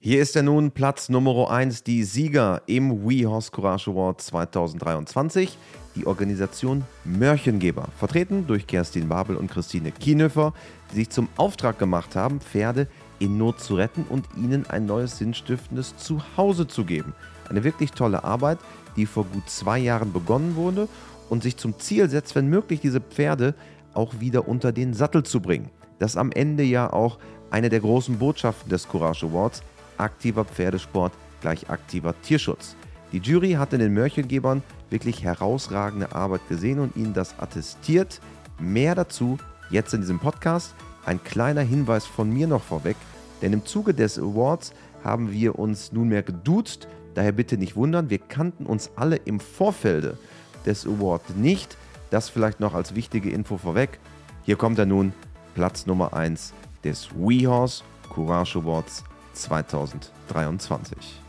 Hier ist er nun Platz Nummer 1, die Sieger im We Horse Courage Award 2023, die Organisation Mörchengeber, vertreten durch Kerstin Babel und Christine Kienhöfer, die sich zum Auftrag gemacht haben, Pferde in Not zu retten und ihnen ein neues sinnstiftendes Zuhause zu geben. Eine wirklich tolle Arbeit, die vor gut zwei Jahren begonnen wurde und sich zum Ziel setzt, wenn möglich, diese Pferde auch wieder unter den Sattel zu bringen. Das am Ende ja auch eine der großen Botschaften des Courage Awards aktiver Pferdesport gleich aktiver Tierschutz. Die Jury hat in den Mörchengebern wirklich herausragende Arbeit gesehen und ihnen das attestiert. Mehr dazu jetzt in diesem Podcast. Ein kleiner Hinweis von mir noch vorweg, denn im Zuge des Awards haben wir uns nunmehr geduzt. Daher bitte nicht wundern, wir kannten uns alle im Vorfelde des Awards nicht. Das vielleicht noch als wichtige Info vorweg. Hier kommt er nun, Platz Nummer 1 des WeHorse Courage Awards 2023.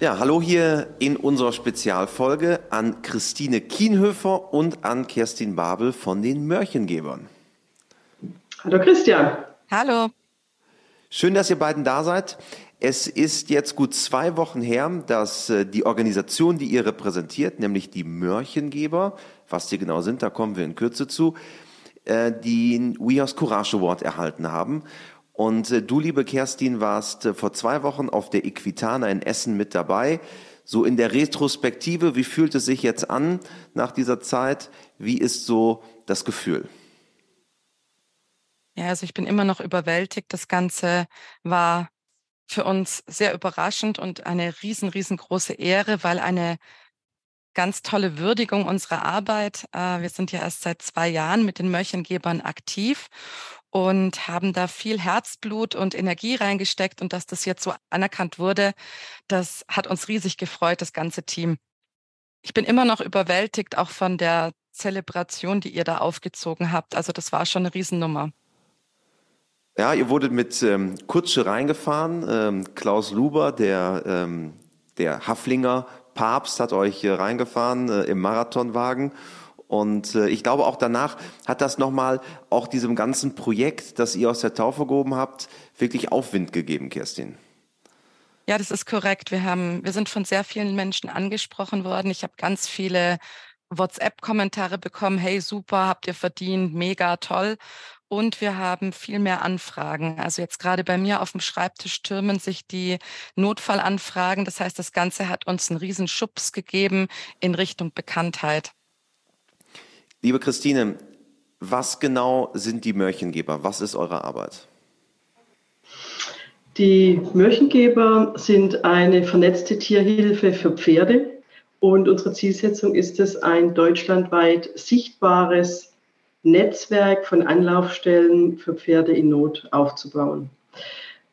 Ja, hallo hier in unserer Spezialfolge an Christine Kienhöfer und an Kerstin Babel von den Mörchengebern. Hallo Christian. Hallo. Schön, dass ihr beiden da seid. Es ist jetzt gut zwei Wochen her, dass äh, die Organisation, die ihr repräsentiert, nämlich die Mörchengeber, was die genau sind, da kommen wir in Kürze zu, äh, den WeHouse Courage Award erhalten haben. Und äh, du, liebe Kerstin, warst vor zwei Wochen auf der Equitana in Essen mit dabei. So in der Retrospektive, wie fühlt es sich jetzt an nach dieser Zeit? Wie ist so das Gefühl? Ja, also ich bin immer noch überwältigt. Das Ganze war für uns sehr überraschend und eine riesen, riesengroße Ehre, weil eine ganz tolle Würdigung unserer Arbeit. Äh, wir sind ja erst seit zwei Jahren mit den Mörchengebern aktiv und haben da viel Herzblut und Energie reingesteckt. Und dass das jetzt so anerkannt wurde, das hat uns riesig gefreut, das ganze Team. Ich bin immer noch überwältigt, auch von der Zelebration, die ihr da aufgezogen habt. Also das war schon eine Riesennummer. Ja, ihr wurdet mit ähm, Kutsche reingefahren. Ähm, Klaus Luber, der, ähm, der Haflinger Papst, hat euch äh, reingefahren äh, im Marathonwagen. Und äh, ich glaube, auch danach hat das nochmal auch diesem ganzen Projekt, das ihr aus der Taufe gehoben habt, wirklich Aufwind gegeben, Kerstin. Ja, das ist korrekt. Wir haben, wir sind von sehr vielen Menschen angesprochen worden. Ich habe ganz viele WhatsApp-Kommentare bekommen. Hey, super, habt ihr verdient, mega toll und wir haben viel mehr Anfragen. Also jetzt gerade bei mir auf dem Schreibtisch türmen sich die Notfallanfragen. Das heißt, das Ganze hat uns einen riesen Schubs gegeben in Richtung Bekanntheit. Liebe Christine, was genau sind die Mörchengeber? Was ist eure Arbeit? Die Mörchengeber sind eine vernetzte Tierhilfe für Pferde und unsere Zielsetzung ist es, ein deutschlandweit sichtbares Netzwerk von Anlaufstellen für Pferde in Not aufzubauen.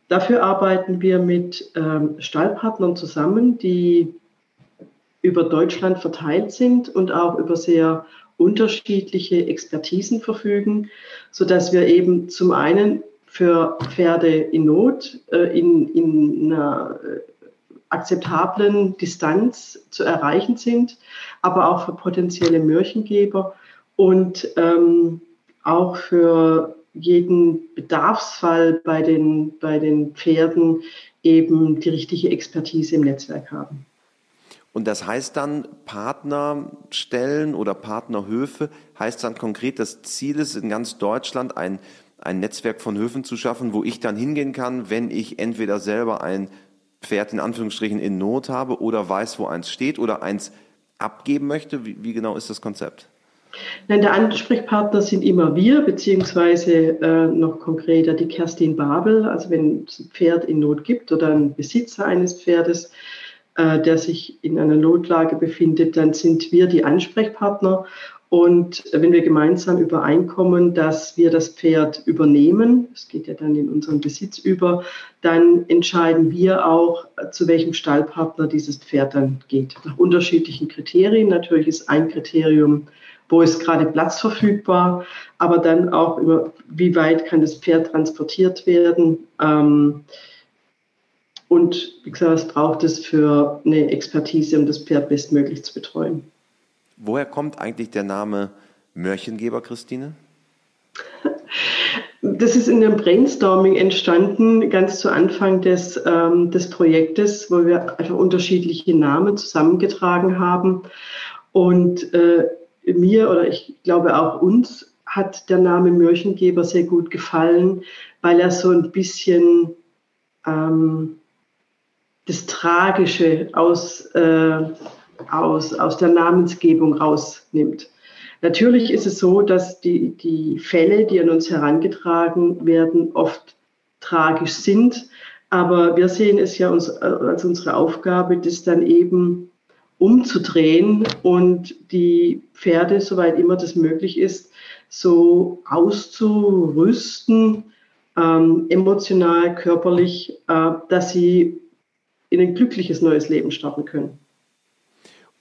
Dafür arbeiten wir mit ähm, Stallpartnern zusammen, die über Deutschland verteilt sind und auch über sehr unterschiedliche Expertisen verfügen, sodass wir eben zum einen für Pferde in Not äh, in, in einer äh, akzeptablen Distanz zu erreichen sind, aber auch für potenzielle Mörchengeber und ähm, auch für jeden Bedarfsfall bei den, bei den Pferden eben die richtige Expertise im Netzwerk haben. Und das heißt dann Partnerstellen oder Partnerhöfe, heißt dann konkret, das Ziel ist in ganz Deutschland ein, ein Netzwerk von Höfen zu schaffen, wo ich dann hingehen kann, wenn ich entweder selber ein Pferd in Anführungsstrichen in Not habe oder weiß, wo eins steht oder eins abgeben möchte. Wie, wie genau ist das Konzept? Nein, der Ansprechpartner sind immer wir, beziehungsweise äh, noch konkreter die Kerstin Babel. Also wenn es ein Pferd in Not gibt oder ein Besitzer eines Pferdes, äh, der sich in einer Notlage befindet, dann sind wir die Ansprechpartner. Und wenn wir gemeinsam übereinkommen, dass wir das Pferd übernehmen, es geht ja dann in unseren Besitz über, dann entscheiden wir auch, zu welchem Stallpartner dieses Pferd dann geht. Nach unterschiedlichen Kriterien. Natürlich ist ein Kriterium wo ist gerade Platz verfügbar, aber dann auch über, wie weit kann das Pferd transportiert werden. Ähm, und wie gesagt, was braucht es für eine Expertise, um das Pferd bestmöglich zu betreuen. Woher kommt eigentlich der Name Mörchengeber, Christine? Das ist in einem Brainstorming entstanden, ganz zu Anfang des, ähm, des Projektes, wo wir einfach unterschiedliche Namen zusammengetragen haben. Und äh, mir oder ich glaube auch uns hat der Name Mörchengeber sehr gut gefallen, weil er so ein bisschen ähm, das Tragische aus, äh, aus, aus der Namensgebung rausnimmt. Natürlich ist es so, dass die, die Fälle, die an uns herangetragen werden, oft tragisch sind. Aber wir sehen es ja uns, äh, als unsere Aufgabe, das dann eben umzudrehen und die Pferde, soweit immer das möglich ist, so auszurüsten, ähm, emotional, körperlich, äh, dass sie in ein glückliches neues Leben starten können.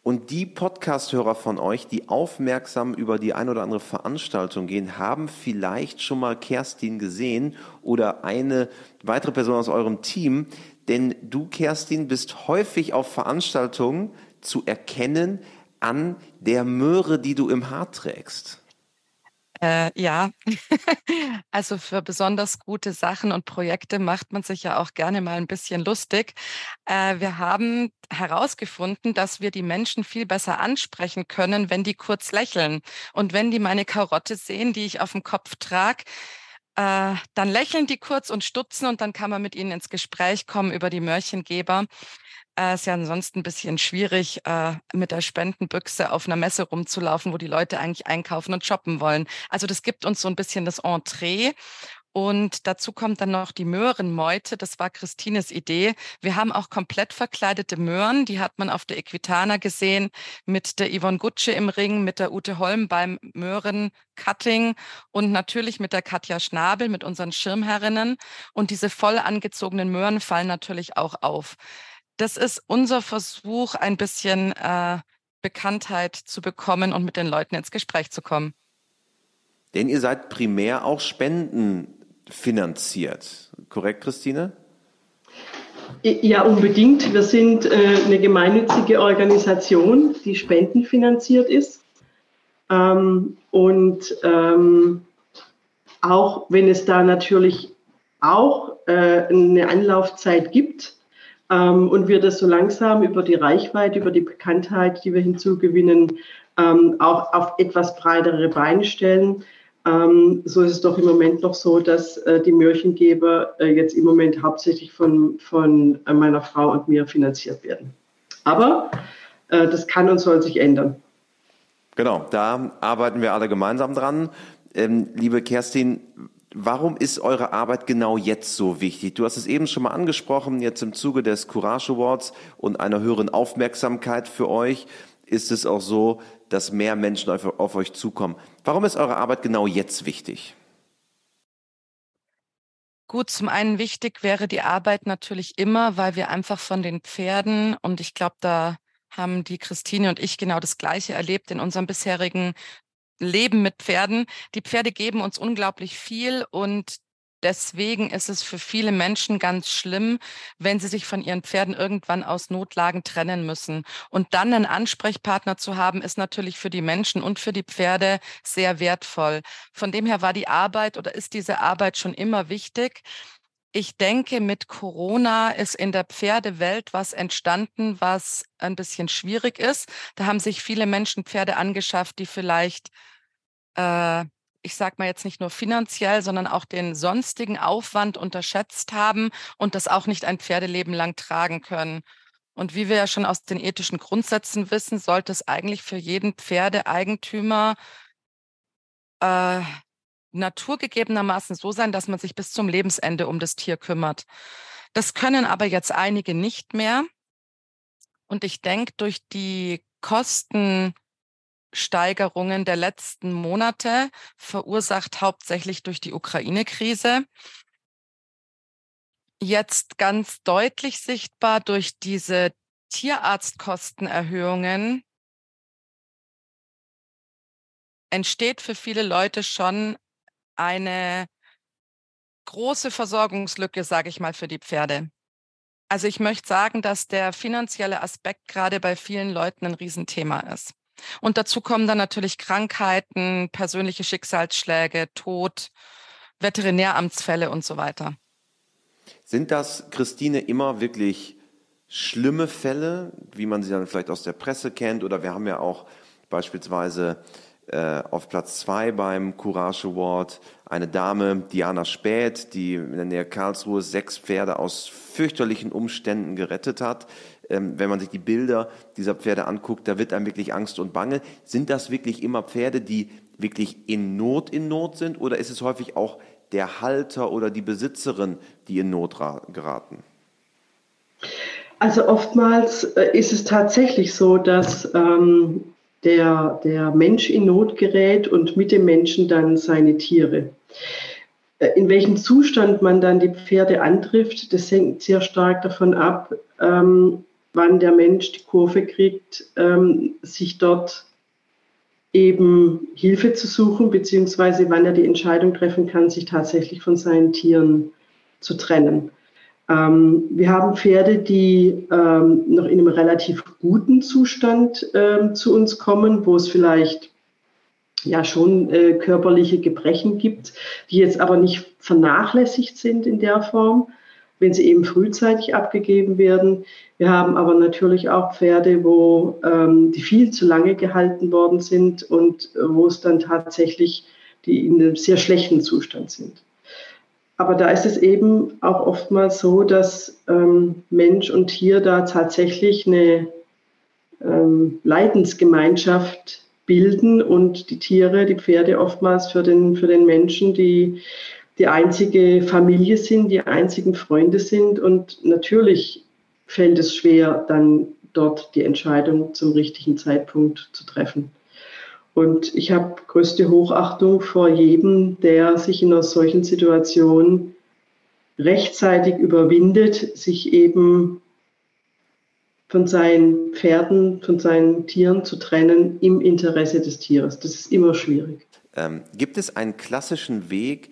Und die Podcast-Hörer von euch, die aufmerksam über die ein oder andere Veranstaltung gehen, haben vielleicht schon mal Kerstin gesehen oder eine weitere Person aus eurem Team. Denn du, Kerstin, bist häufig auf Veranstaltungen zu erkennen an der Möhre, die du im Haar trägst. Äh, ja, also für besonders gute Sachen und Projekte macht man sich ja auch gerne mal ein bisschen lustig. Äh, wir haben herausgefunden, dass wir die Menschen viel besser ansprechen können, wenn die kurz lächeln. Und wenn die meine Karotte sehen, die ich auf dem Kopf trage, äh, dann lächeln die kurz und stutzen und dann kann man mit ihnen ins Gespräch kommen über die Mörchengeber. Äh, ist ja ansonsten ein bisschen schwierig, äh, mit der Spendenbüchse auf einer Messe rumzulaufen, wo die Leute eigentlich einkaufen und shoppen wollen. Also das gibt uns so ein bisschen das Entree. Und dazu kommt dann noch die Möhrenmeute. Das war Christines Idee. Wir haben auch komplett verkleidete Möhren. Die hat man auf der Equitana gesehen mit der Yvonne Gutsche im Ring, mit der Ute Holm beim Möhrencutting und natürlich mit der Katja Schnabel, mit unseren Schirmherrinnen. Und diese voll angezogenen Möhren fallen natürlich auch auf das ist unser Versuch, ein bisschen äh, Bekanntheit zu bekommen und mit den Leuten ins Gespräch zu kommen. Denn ihr seid primär auch spendenfinanziert. Korrekt, Christine? Ja, unbedingt. Wir sind äh, eine gemeinnützige Organisation, die spendenfinanziert ist. Ähm, und ähm, auch wenn es da natürlich auch äh, eine Anlaufzeit gibt, und wir das so langsam über die Reichweite, über die Bekanntheit, die wir hinzugewinnen, ähm, auch auf etwas breitere Beine stellen. Ähm, so ist es doch im Moment noch so, dass äh, die Märchengeber äh, jetzt im Moment hauptsächlich von, von äh, meiner Frau und mir finanziert werden. Aber das kann und soll sich ändern. Genau, da arbeiten wir alle gemeinsam dran. Ähm, liebe Kerstin, Warum ist eure Arbeit genau jetzt so wichtig? Du hast es eben schon mal angesprochen, jetzt im Zuge des Courage Awards und einer höheren Aufmerksamkeit für euch ist es auch so, dass mehr Menschen auf, auf euch zukommen. Warum ist eure Arbeit genau jetzt wichtig? Gut, zum einen wichtig wäre die Arbeit natürlich immer, weil wir einfach von den Pferden und ich glaube, da haben die Christine und ich genau das Gleiche erlebt in unserem bisherigen Leben mit Pferden. Die Pferde geben uns unglaublich viel und deswegen ist es für viele Menschen ganz schlimm, wenn sie sich von ihren Pferden irgendwann aus Notlagen trennen müssen. Und dann einen Ansprechpartner zu haben, ist natürlich für die Menschen und für die Pferde sehr wertvoll. Von dem her war die Arbeit oder ist diese Arbeit schon immer wichtig. Ich denke, mit Corona ist in der Pferdewelt was entstanden, was ein bisschen schwierig ist. Da haben sich viele Menschen Pferde angeschafft, die vielleicht, äh, ich sage mal jetzt nicht nur finanziell, sondern auch den sonstigen Aufwand unterschätzt haben und das auch nicht ein Pferdeleben lang tragen können. Und wie wir ja schon aus den ethischen Grundsätzen wissen, sollte es eigentlich für jeden Pferdeeigentümer äh, naturgegebenermaßen so sein, dass man sich bis zum Lebensende um das Tier kümmert. Das können aber jetzt einige nicht mehr. Und ich denke, durch die Kostensteigerungen der letzten Monate, verursacht hauptsächlich durch die Ukraine-Krise, jetzt ganz deutlich sichtbar durch diese Tierarztkostenerhöhungen, entsteht für viele Leute schon eine große Versorgungslücke, sage ich mal, für die Pferde. Also ich möchte sagen, dass der finanzielle Aspekt gerade bei vielen Leuten ein Riesenthema ist. Und dazu kommen dann natürlich Krankheiten, persönliche Schicksalsschläge, Tod, Veterinäramtsfälle und so weiter. Sind das, Christine, immer wirklich schlimme Fälle, wie man sie dann vielleicht aus der Presse kennt? Oder wir haben ja auch beispielsweise äh, auf Platz zwei beim Courage Award eine Dame, Diana Späth, die in der Nähe Karlsruhe sechs Pferde aus fürchterlichen Umständen gerettet hat. Ähm, wenn man sich die Bilder dieser Pferde anguckt, da wird einem wirklich Angst und Bange. Sind das wirklich immer Pferde, die wirklich in Not in Not sind oder ist es häufig auch der Halter oder die Besitzerin, die in Not geraten? Also oftmals äh, ist es tatsächlich so, dass ähm, der, der Mensch in Not gerät und mit dem Menschen dann seine Tiere. Äh, in welchem Zustand man dann die Pferde antrifft, das hängt sehr stark davon ab, ähm, wann der Mensch die Kurve kriegt, ähm, sich dort eben Hilfe zu suchen, beziehungsweise wann er die Entscheidung treffen kann, sich tatsächlich von seinen Tieren zu trennen. Ähm, wir haben Pferde, die ähm, noch in einem relativ guten Zustand ähm, zu uns kommen, wo es vielleicht ja schon äh, körperliche Gebrechen gibt, die jetzt aber nicht vernachlässigt sind in der Form, wenn sie eben frühzeitig abgegeben werden. Wir haben aber natürlich auch Pferde, wo ähm, die viel zu lange gehalten worden sind und äh, wo es dann tatsächlich die in einem sehr schlechten Zustand sind. Aber da ist es eben auch oftmals so, dass ähm, Mensch und Tier da tatsächlich eine ähm, Leidensgemeinschaft bilden und die Tiere, die Pferde oftmals für den, für den Menschen die, die einzige Familie sind, die einzigen Freunde sind. Und natürlich fällt es schwer, dann dort die Entscheidung zum richtigen Zeitpunkt zu treffen. Und ich habe größte Hochachtung vor jedem, der sich in einer solchen Situation rechtzeitig überwindet, sich eben von seinen Pferden, von seinen Tieren zu trennen im Interesse des Tieres. Das ist immer schwierig. Ähm, gibt es einen klassischen Weg,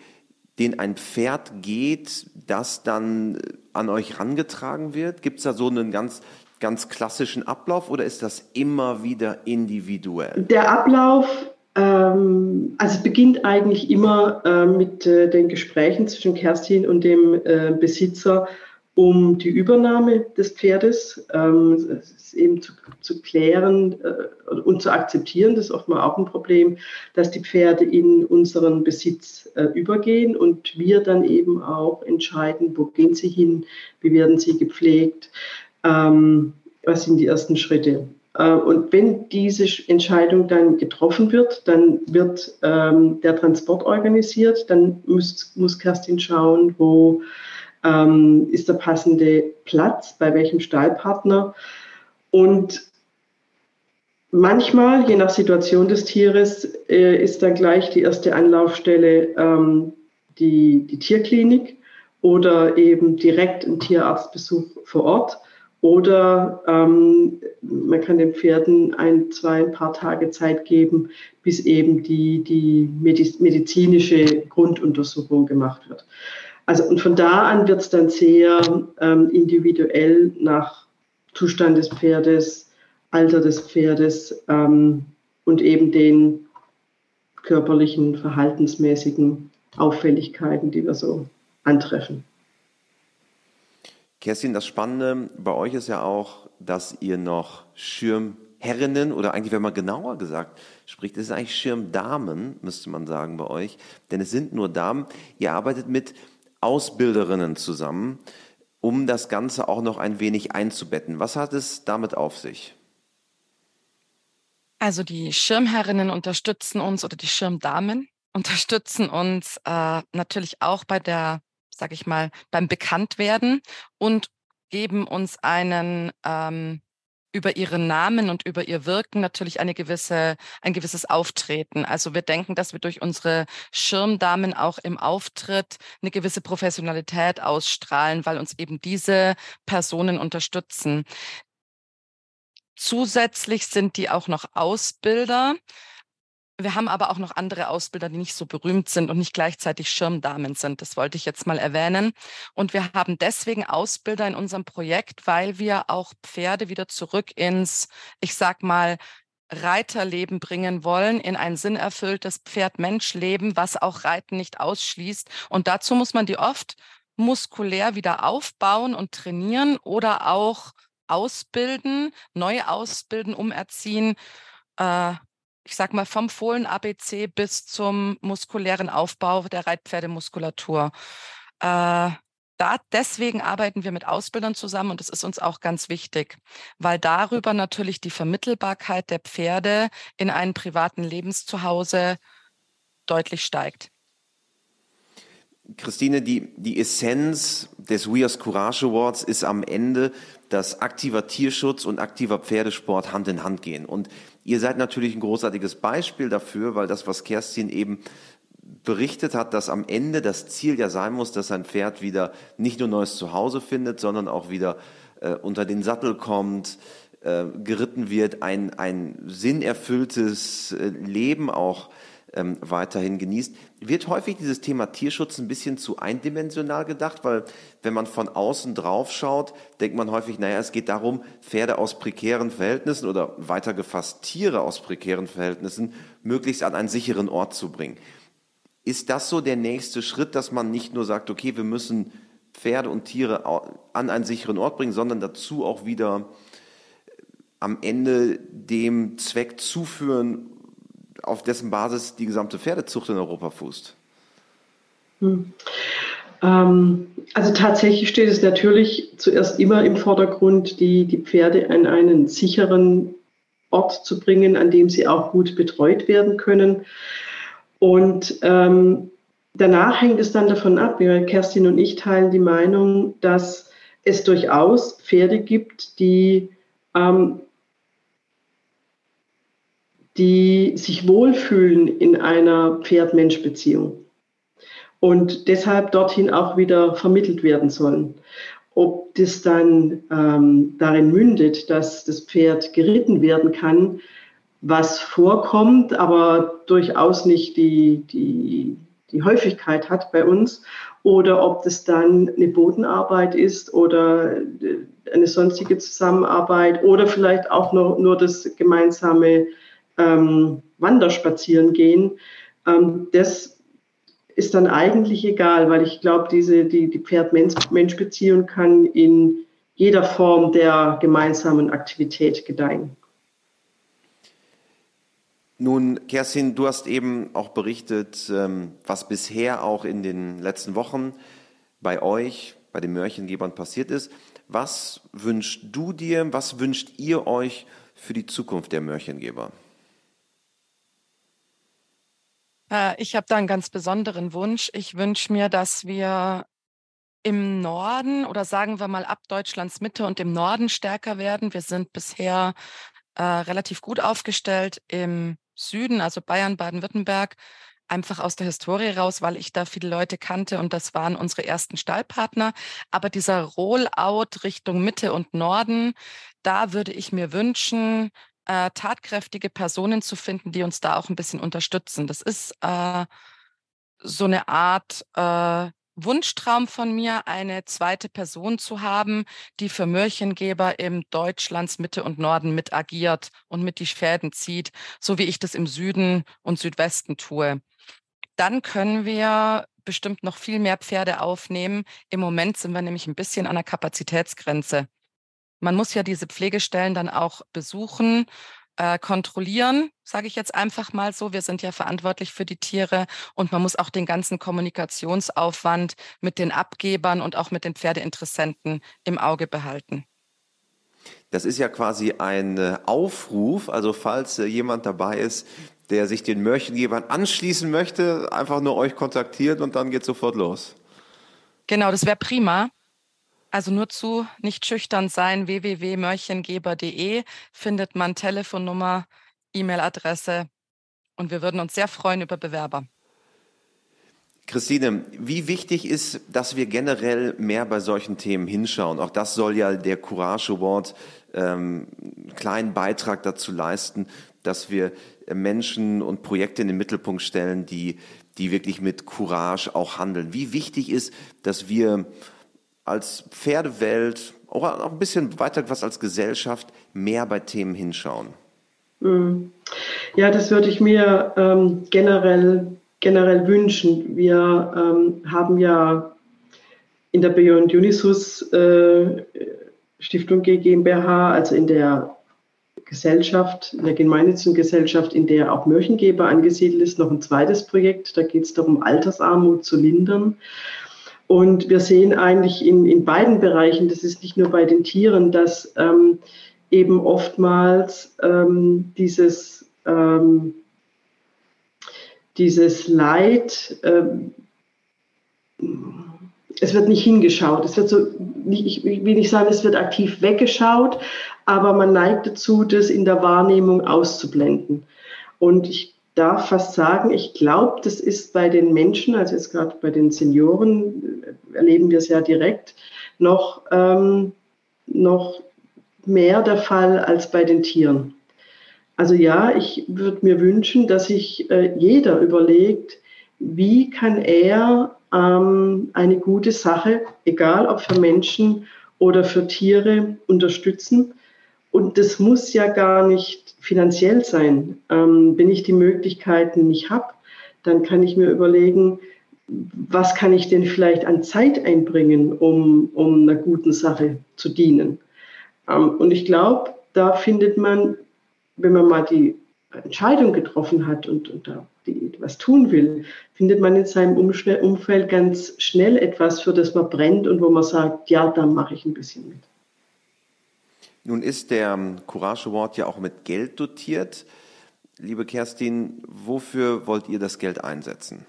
den ein Pferd geht, das dann an euch rangetragen wird? Gibt es da so einen ganz ganz klassischen Ablauf oder ist das immer wieder individuell? Der Ablauf, ähm, also beginnt eigentlich immer äh, mit äh, den Gesprächen zwischen Kerstin und dem äh, Besitzer um die Übernahme des Pferdes. Ähm, eben zu, zu klären äh, und zu akzeptieren, das ist oftmals auch ein Problem, dass die Pferde in unseren Besitz äh, übergehen und wir dann eben auch entscheiden, wo gehen sie hin, wie werden sie gepflegt. Ähm, was sind die ersten Schritte? Äh, und wenn diese Entscheidung dann getroffen wird, dann wird ähm, der Transport organisiert. Dann muss, muss Kerstin schauen, wo ähm, ist der passende Platz, bei welchem Stallpartner. Und manchmal, je nach Situation des Tieres, äh, ist dann gleich die erste Anlaufstelle ähm, die, die Tierklinik oder eben direkt ein Tierarztbesuch vor Ort. Oder ähm, man kann den Pferden ein, zwei, ein paar Tage Zeit geben, bis eben die, die medizinische Grunduntersuchung gemacht wird. Also und von da an wird es dann sehr ähm, individuell nach Zustand des Pferdes, Alter des Pferdes ähm, und eben den körperlichen, verhaltensmäßigen Auffälligkeiten, die wir so antreffen. Kerstin, das Spannende bei euch ist ja auch, dass ihr noch Schirmherrinnen oder eigentlich, wenn man genauer gesagt spricht, ist es eigentlich Schirmdamen, müsste man sagen bei euch, denn es sind nur Damen. Ihr arbeitet mit Ausbilderinnen zusammen, um das Ganze auch noch ein wenig einzubetten. Was hat es damit auf sich? Also die Schirmherrinnen unterstützen uns oder die Schirmdamen unterstützen uns äh, natürlich auch bei der sag ich mal, beim Bekanntwerden und geben uns einen ähm, über ihren Namen und über ihr Wirken natürlich eine gewisse, ein gewisses Auftreten. Also wir denken, dass wir durch unsere Schirmdamen auch im Auftritt eine gewisse Professionalität ausstrahlen, weil uns eben diese Personen unterstützen. Zusätzlich sind die auch noch Ausbilder. Wir haben aber auch noch andere Ausbilder, die nicht so berühmt sind und nicht gleichzeitig Schirmdamen sind. Das wollte ich jetzt mal erwähnen. Und wir haben deswegen Ausbilder in unserem Projekt, weil wir auch Pferde wieder zurück ins, ich sag mal, Reiterleben bringen wollen, in ein sinnerfülltes Pferd-Mensch-Leben, was auch Reiten nicht ausschließt. Und dazu muss man die oft muskulär wieder aufbauen und trainieren oder auch ausbilden, neu ausbilden, umerziehen. Äh, ich sag mal, vom Fohlen-ABC bis zum muskulären Aufbau der Reitpferdemuskulatur. Äh, da, deswegen arbeiten wir mit Ausbildern zusammen und das ist uns auch ganz wichtig, weil darüber natürlich die Vermittelbarkeit der Pferde in einen privaten Lebenszuhause deutlich steigt. Christine, die, die Essenz des We Are Courage Awards ist am Ende, dass aktiver Tierschutz und aktiver Pferdesport Hand in Hand gehen. Und ihr seid natürlich ein großartiges Beispiel dafür, weil das, was Kerstin eben berichtet hat, dass am Ende das Ziel ja sein muss, dass sein Pferd wieder nicht nur neues Zuhause findet, sondern auch wieder äh, unter den Sattel kommt, äh, geritten wird, ein, ein sinnerfülltes äh, Leben auch ähm, weiterhin genießt. Wird häufig dieses Thema Tierschutz ein bisschen zu eindimensional gedacht, weil wenn man von außen drauf schaut, denkt man häufig, naja, es geht darum, Pferde aus prekären Verhältnissen oder weiter gefasst Tiere aus prekären Verhältnissen möglichst an einen sicheren Ort zu bringen. Ist das so der nächste Schritt, dass man nicht nur sagt, okay, wir müssen Pferde und Tiere an einen sicheren Ort bringen, sondern dazu auch wieder am Ende dem Zweck zuführen, auf dessen Basis die gesamte Pferdezucht in Europa fußt? Hm. Ähm, also tatsächlich steht es natürlich zuerst immer im Vordergrund, die, die Pferde an einen sicheren Ort zu bringen, an dem sie auch gut betreut werden können. Und ähm, danach hängt es dann davon ab, Kerstin und ich teilen die Meinung, dass es durchaus Pferde gibt, die ähm, die sich wohlfühlen in einer Pferd-Mensch-Beziehung und deshalb dorthin auch wieder vermittelt werden sollen. Ob das dann ähm, darin mündet, dass das Pferd geritten werden kann, was vorkommt, aber durchaus nicht die, die, die Häufigkeit hat bei uns, oder ob das dann eine Bodenarbeit ist oder eine sonstige Zusammenarbeit oder vielleicht auch nur, nur das gemeinsame ähm, Wanderspazieren gehen, ähm, das ist dann eigentlich egal, weil ich glaube, diese, die, die Pferd-Mensch-Beziehung kann in jeder Form der gemeinsamen Aktivität gedeihen. Nun, Kerstin, du hast eben auch berichtet, ähm, was bisher auch in den letzten Wochen bei euch, bei den Mörchengebern passiert ist. Was wünschst du dir, was wünscht ihr euch für die Zukunft der Mörchengeber? Äh, ich habe da einen ganz besonderen Wunsch. Ich wünsche mir, dass wir im Norden oder sagen wir mal ab Deutschlands Mitte und im Norden stärker werden. Wir sind bisher äh, relativ gut aufgestellt im Süden, also Bayern, Baden-Württemberg, einfach aus der Historie raus, weil ich da viele Leute kannte und das waren unsere ersten Stallpartner. Aber dieser Rollout Richtung Mitte und Norden, da würde ich mir wünschen, äh, tatkräftige Personen zu finden, die uns da auch ein bisschen unterstützen. Das ist äh, so eine Art äh, Wunschtraum von mir, eine zweite Person zu haben, die für Märchengeber im Deutschlands Mitte und Norden mit agiert und mit die Fäden zieht, so wie ich das im Süden und Südwesten tue. Dann können wir bestimmt noch viel mehr Pferde aufnehmen. Im Moment sind wir nämlich ein bisschen an der Kapazitätsgrenze. Man muss ja diese Pflegestellen dann auch besuchen, äh, kontrollieren, sage ich jetzt einfach mal so. Wir sind ja verantwortlich für die Tiere und man muss auch den ganzen Kommunikationsaufwand mit den Abgebern und auch mit den Pferdeinteressenten im Auge behalten. Das ist ja quasi ein äh, Aufruf, also falls äh, jemand dabei ist, der sich den Mörchengebern anschließen möchte, einfach nur euch kontaktieren und dann geht sofort los. Genau, das wäre prima. Also nur zu nicht schüchtern sein, www.mörchengeber.de findet man Telefonnummer, E-Mail-Adresse und wir würden uns sehr freuen über Bewerber. Christine, wie wichtig ist, dass wir generell mehr bei solchen Themen hinschauen? Auch das soll ja der Courage Award ähm, einen kleinen Beitrag dazu leisten, dass wir Menschen und Projekte in den Mittelpunkt stellen, die, die wirklich mit Courage auch handeln. Wie wichtig ist, dass wir als Pferdewelt, auch ein bisschen weiter was als Gesellschaft, mehr bei Themen hinschauen? Mhm. Ja, das würde ich mir ähm, generell, generell wünschen. Wir ähm, haben ja in der Beyond Unisus äh, Stiftung GmbH, also in der Gesellschaft, in der gemeinnützigen Gesellschaft, in der auch Mörchengeber angesiedelt ist, noch ein zweites Projekt. Da geht es darum, Altersarmut zu lindern. Und wir sehen eigentlich in, in beiden Bereichen, das ist nicht nur bei den Tieren, dass ähm, eben oftmals ähm, dieses, ähm, dieses Leid, ähm, es wird nicht hingeschaut. Es wird so, ich will nicht sagen, es wird aktiv weggeschaut, aber man neigt dazu, das in der Wahrnehmung auszublenden. Und ich darf fast sagen, ich glaube, das ist bei den Menschen, also jetzt gerade bei den Senioren, äh, erleben wir es ja direkt, noch, ähm, noch mehr der Fall als bei den Tieren. Also ja, ich würde mir wünschen, dass sich äh, jeder überlegt, wie kann er ähm, eine gute Sache, egal ob für Menschen oder für Tiere, unterstützen. Und das muss ja gar nicht finanziell sein. Ähm, wenn ich die Möglichkeiten nicht habe, dann kann ich mir überlegen, was kann ich denn vielleicht an Zeit einbringen, um, um einer guten Sache zu dienen. Ähm, und ich glaube, da findet man, wenn man mal die Entscheidung getroffen hat und, und da die, was tun will, findet man in seinem Umfeld ganz schnell etwas, für das man brennt und wo man sagt, ja, da mache ich ein bisschen mit. Nun ist der Courage Award ja auch mit Geld dotiert. Liebe Kerstin, wofür wollt ihr das Geld einsetzen?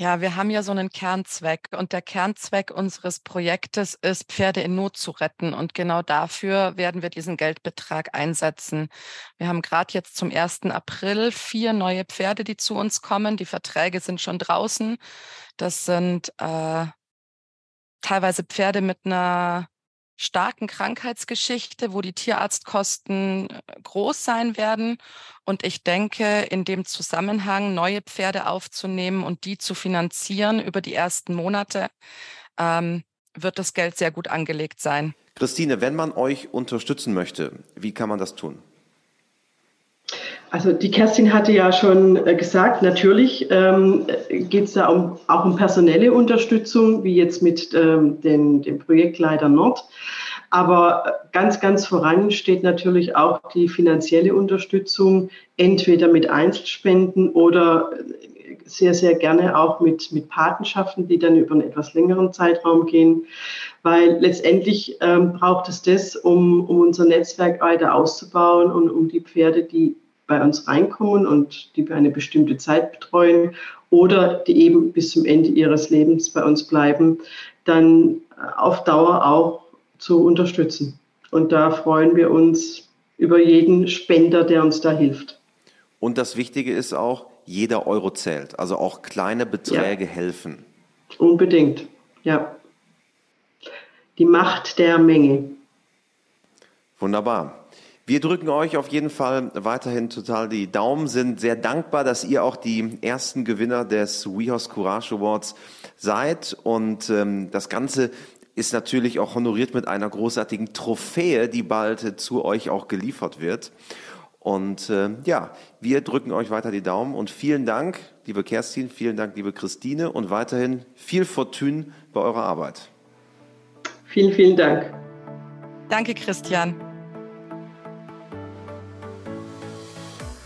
Ja, wir haben ja so einen Kernzweck und der Kernzweck unseres Projektes ist, Pferde in Not zu retten. Und genau dafür werden wir diesen Geldbetrag einsetzen. Wir haben gerade jetzt zum 1. April vier neue Pferde, die zu uns kommen. Die Verträge sind schon draußen. Das sind äh, teilweise Pferde mit einer starken Krankheitsgeschichte, wo die Tierarztkosten äh, groß sein werden. Und ich denke, in dem Zusammenhang neue Pferde aufzunehmen und die zu finanzieren über die ersten Monate, ähm, wird das Geld sehr gut angelegt sein. Christine, wenn man euch unterstützen möchte, wie kann man das tun? Also die Kerstin hatte ja schon äh, gesagt, natürlich ähm, geht es da um, auch um personelle Unterstützung, wie jetzt mit ähm, den, dem Projektleiter Nord. Aber ganz, ganz voran steht natürlich auch die finanzielle Unterstützung, entweder mit Einzelspenden oder sehr, sehr gerne auch mit, mit Patenschaften, die dann über einen etwas längeren Zeitraum gehen, weil letztendlich ähm, braucht es das, um, um unser Netzwerk weiter auszubauen und um die Pferde, die bei uns reinkommen und die wir eine bestimmte Zeit betreuen oder die eben bis zum Ende ihres Lebens bei uns bleiben, dann äh, auf Dauer auch zu unterstützen. Und da freuen wir uns über jeden Spender, der uns da hilft. Und das Wichtige ist auch, jeder Euro zählt. Also auch kleine Beträge ja. helfen. Unbedingt, ja. Die Macht der Menge. Wunderbar. Wir drücken euch auf jeden Fall weiterhin total die Daumen, sind sehr dankbar, dass ihr auch die ersten Gewinner des WeHorse Courage Awards seid und ähm, das Ganze ist natürlich auch honoriert mit einer großartigen Trophäe, die bald zu euch auch geliefert wird. Und äh, ja, wir drücken euch weiter die Daumen und vielen Dank, liebe Kerstin, vielen Dank, liebe Christine und weiterhin viel Fortune bei eurer Arbeit. Vielen, vielen Dank. Danke, Christian.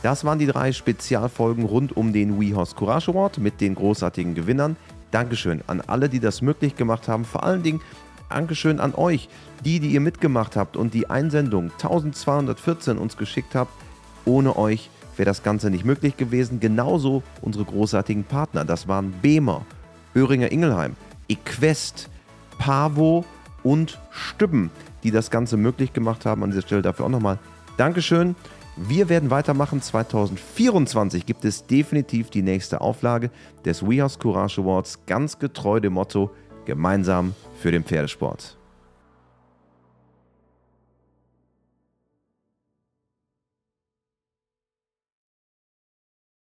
Das waren die drei Spezialfolgen rund um den WeHorse Courage Award mit den großartigen Gewinnern. Dankeschön an alle, die das möglich gemacht haben. Vor allen Dingen Dankeschön an euch, die, die ihr mitgemacht habt und die Einsendung 1214 uns geschickt habt. Ohne euch wäre das Ganze nicht möglich gewesen. Genauso unsere großartigen Partner. Das waren Behmer, Öhringer Ingelheim, Equest, Pavo und Stübben, die das Ganze möglich gemacht haben. An dieser Stelle dafür auch nochmal Dankeschön. Wir werden weitermachen. 2024 gibt es definitiv die nächste Auflage des WeHouse Courage Awards, ganz getreu dem Motto: gemeinsam für den Pferdesport.